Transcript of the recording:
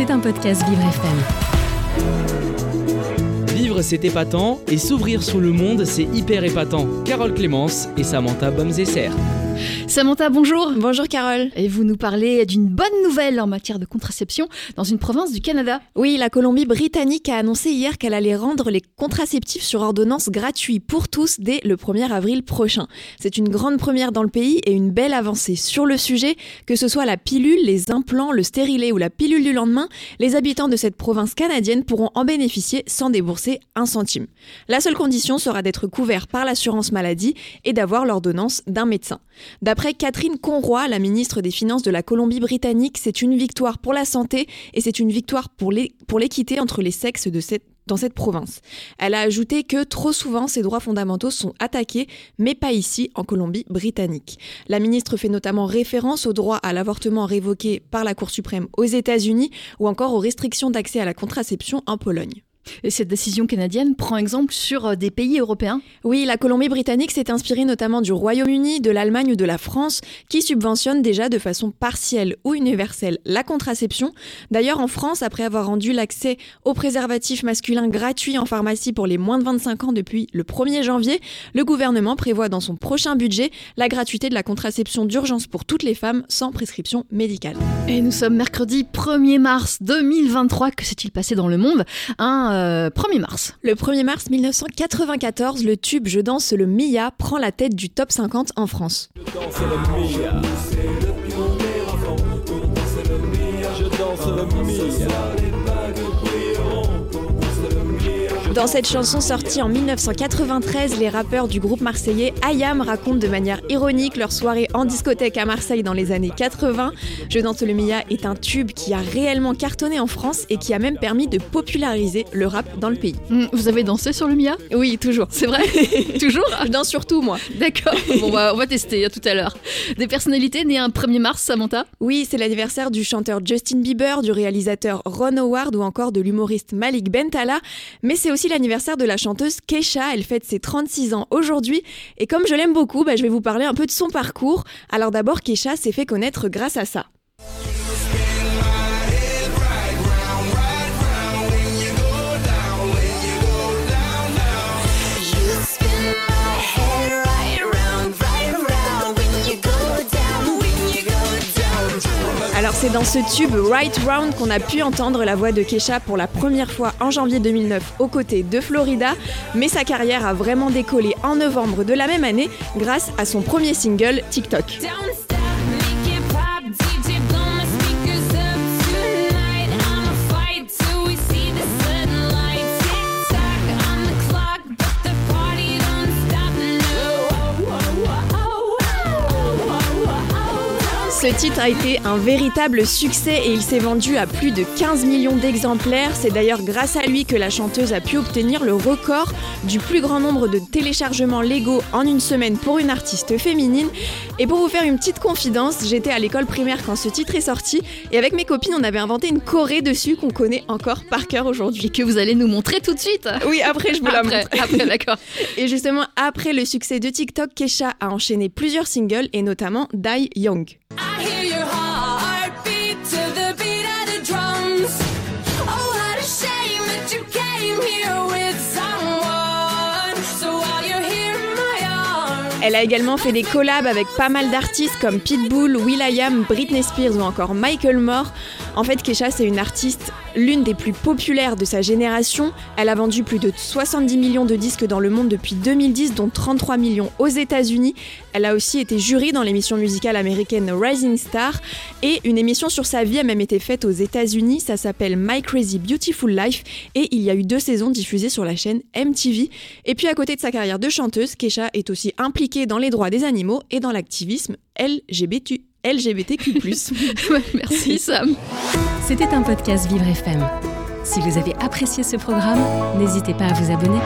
C'est un podcast Vivre FM. Vivre, c'est épatant, et s'ouvrir sur le monde, c'est hyper épatant. Carole Clémence et Samantha Bomzesser. Samantha, bonjour. Bonjour Carole. Et vous nous parlez d'une bonne nouvelle en matière de contraception dans une province du Canada. Oui, la Colombie-Britannique a annoncé hier qu'elle allait rendre les contraceptifs sur ordonnance gratuits pour tous dès le 1er avril prochain. C'est une grande première dans le pays et une belle avancée. Sur le sujet, que ce soit la pilule, les implants, le stérilet ou la pilule du lendemain, les habitants de cette province canadienne pourront en bénéficier sans débourser un centime. La seule condition sera d'être couvert par l'assurance maladie et d'avoir l'ordonnance d'un médecin. D'après Catherine Conroy, la ministre des Finances de la Colombie-Britannique, c'est une victoire pour la santé et c'est une victoire pour l'équité entre les sexes dans cette province. Elle a ajouté que trop souvent ces droits fondamentaux sont attaqués, mais pas ici, en Colombie-Britannique. La ministre fait notamment référence au droit à l'avortement révoqué par la Cour suprême aux États-Unis ou encore aux restrictions d'accès à la contraception en Pologne. Et cette décision canadienne prend exemple sur euh, des pays européens Oui, la Colombie-Britannique s'est inspirée notamment du Royaume-Uni, de l'Allemagne ou de la France, qui subventionnent déjà de façon partielle ou universelle la contraception. D'ailleurs, en France, après avoir rendu l'accès aux préservatifs masculins gratuit en pharmacie pour les moins de 25 ans depuis le 1er janvier, le gouvernement prévoit dans son prochain budget la gratuité de la contraception d'urgence pour toutes les femmes sans prescription médicale. Et nous sommes mercredi 1er mars 2023. Que s'est-il passé dans le monde? 1er euh, mars. Le 1er mars 1994, le tube Je danse le Mia prend la tête du top 50 en France. Je danse le Mia, Je danse le Mia. Dans cette chanson sortie en 1993, les rappeurs du groupe marseillais Ayam racontent de manière ironique leur soirée en discothèque à Marseille dans les années 80. Je danse le Mia est un tube qui a réellement cartonné en France et qui a même permis de populariser le rap dans le pays. Hmm, vous avez dansé sur le Mia? Oui, toujours. C'est vrai? Toujours? Je danse surtout, moi. D'accord. Bon, bah, on va tester à tout à l'heure. Des personnalités nées un 1er mars, Samantha? Oui, c'est l'anniversaire du chanteur Justin Bieber, du réalisateur Ron Howard ou encore de l'humoriste Malik Bentala. Mais c'est aussi l'anniversaire de la chanteuse Keisha. Elle fête ses 36 ans aujourd'hui. Et comme je l'aime beaucoup, bah, je vais vous parler un peu de son parcours. Alors d'abord, Keisha s'est fait connaître grâce à ça. C'est dans ce tube Right Round qu'on a pu entendre la voix de Kesha pour la première fois en janvier 2009 aux côtés de Florida, mais sa carrière a vraiment décollé en novembre de la même année grâce à son premier single TikTok. Titre a été un véritable succès et il s'est vendu à plus de 15 millions d'exemplaires. C'est d'ailleurs grâce à lui que la chanteuse a pu obtenir le record du plus grand nombre de téléchargements légaux en une semaine pour une artiste féminine. Et pour vous faire une petite confidence, j'étais à l'école primaire quand ce titre est sorti et avec mes copines on avait inventé une choré dessus qu'on connaît encore par cœur aujourd'hui. Que vous allez nous montrer tout de suite Oui, après je vous la montre. Après, d'accord. Et justement, après le succès de TikTok, Kesha a enchaîné plusieurs singles et notamment Die Young. I hear you. Elle a également fait des collabs avec pas mal d'artistes comme Pitbull, will.i.am, Britney Spears ou encore Michael Moore. En fait, Kesha, c'est une artiste l'une des plus populaires de sa génération. Elle a vendu plus de 70 millions de disques dans le monde depuis 2010, dont 33 millions aux États-Unis. Elle a aussi été jury dans l'émission musicale américaine Rising Star et une émission sur sa vie a même été faite aux États-Unis. Ça s'appelle My Crazy Beautiful Life et il y a eu deux saisons diffusées sur la chaîne MTV. Et puis à côté de sa carrière de chanteuse, Kesha est aussi impliquée dans les droits des animaux et dans l'activisme LGBT. LGBTQ+. Merci Sam. C'était un podcast Vivre FM. Si vous avez apprécié ce programme, n'hésitez pas à vous abonner.